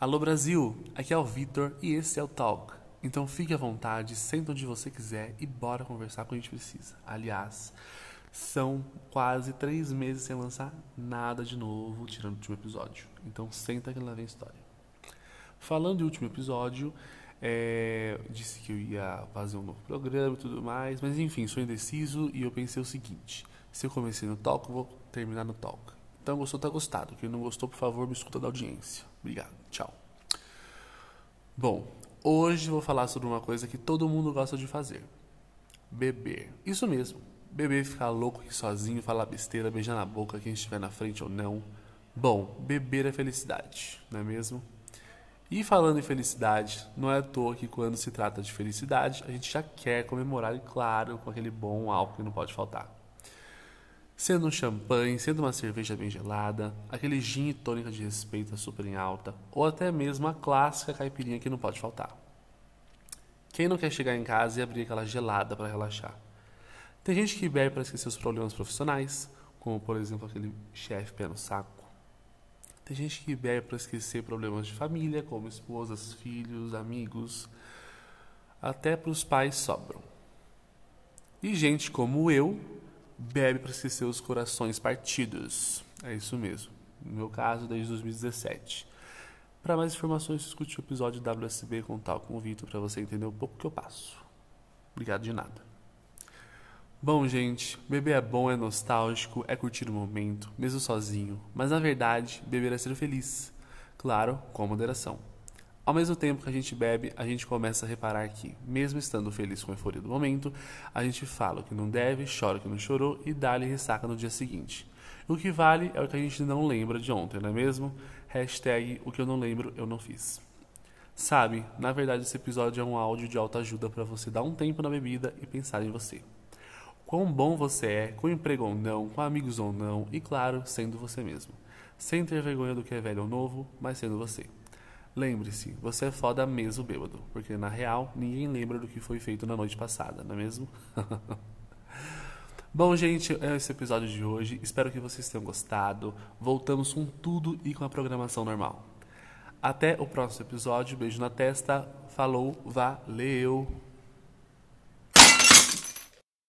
Alô Brasil, aqui é o Vitor e esse é o Talk. Então fique à vontade, senta onde você quiser e bora conversar com a gente precisa. Aliás, são quase três meses sem lançar nada de novo, tirando o último episódio. Então senta que lá vem história. Falando do último episódio, é, disse que eu ia fazer um novo programa e tudo mais, mas enfim, sou indeciso e eu pensei o seguinte: se eu comecei no talk, vou terminar no talk. Então gostou, tá gostado. Quem não gostou, por favor, me escuta da audiência. Obrigado, tchau. Bom, hoje vou falar sobre uma coisa que todo mundo gosta de fazer: beber. Isso mesmo, beber, ficar louco aqui sozinho, falar besteira, beijar na boca quem estiver na frente ou não. Bom, beber é felicidade, não é mesmo? E falando em felicidade, não é à toa que quando se trata de felicidade, a gente já quer comemorar, e claro, com aquele bom álcool que não pode faltar. Sendo um champanhe, sendo uma cerveja bem gelada, aquele gin e tônica de respeito super em alta, ou até mesmo a clássica caipirinha que não pode faltar. Quem não quer chegar em casa e abrir aquela gelada para relaxar? Tem gente que bebe para esquecer os problemas profissionais, como por exemplo aquele chefe pé no saco tem gente que bebe para esquecer problemas de família, como esposas, filhos, amigos. Até para os pais sobram. E gente como eu bebe para esquecer os corações partidos. É isso mesmo. No meu caso, desde 2017. Para mais informações, escute o episódio WSB com tal com o Vitor para você entender um pouco o que eu passo. Obrigado de nada. Bom, gente, beber é bom, é nostálgico, é curtir o momento, mesmo sozinho, mas na verdade, beber é ser feliz. Claro, com moderação. Ao mesmo tempo que a gente bebe, a gente começa a reparar que, mesmo estando feliz com a euforia do momento, a gente fala o que não deve, chora o que não chorou e dá-lhe ressaca no dia seguinte. O que vale é o que a gente não lembra de ontem, não é mesmo? Hashtag o que eu não lembro, eu não fiz. Sabe, na verdade esse episódio é um áudio de alta ajuda para você dar um tempo na bebida e pensar em você quão bom você é, com emprego ou não, com amigos ou não, e claro, sendo você mesmo. Sem ter vergonha do que é velho ou novo, mas sendo você. Lembre-se, você é foda mesmo bêbado, porque na real ninguém lembra do que foi feito na noite passada, não é mesmo? Bom, gente, é esse episódio de hoje. Espero que vocês tenham gostado. Voltamos com tudo e com a programação normal. Até o próximo episódio. Beijo na testa. Falou, valeu!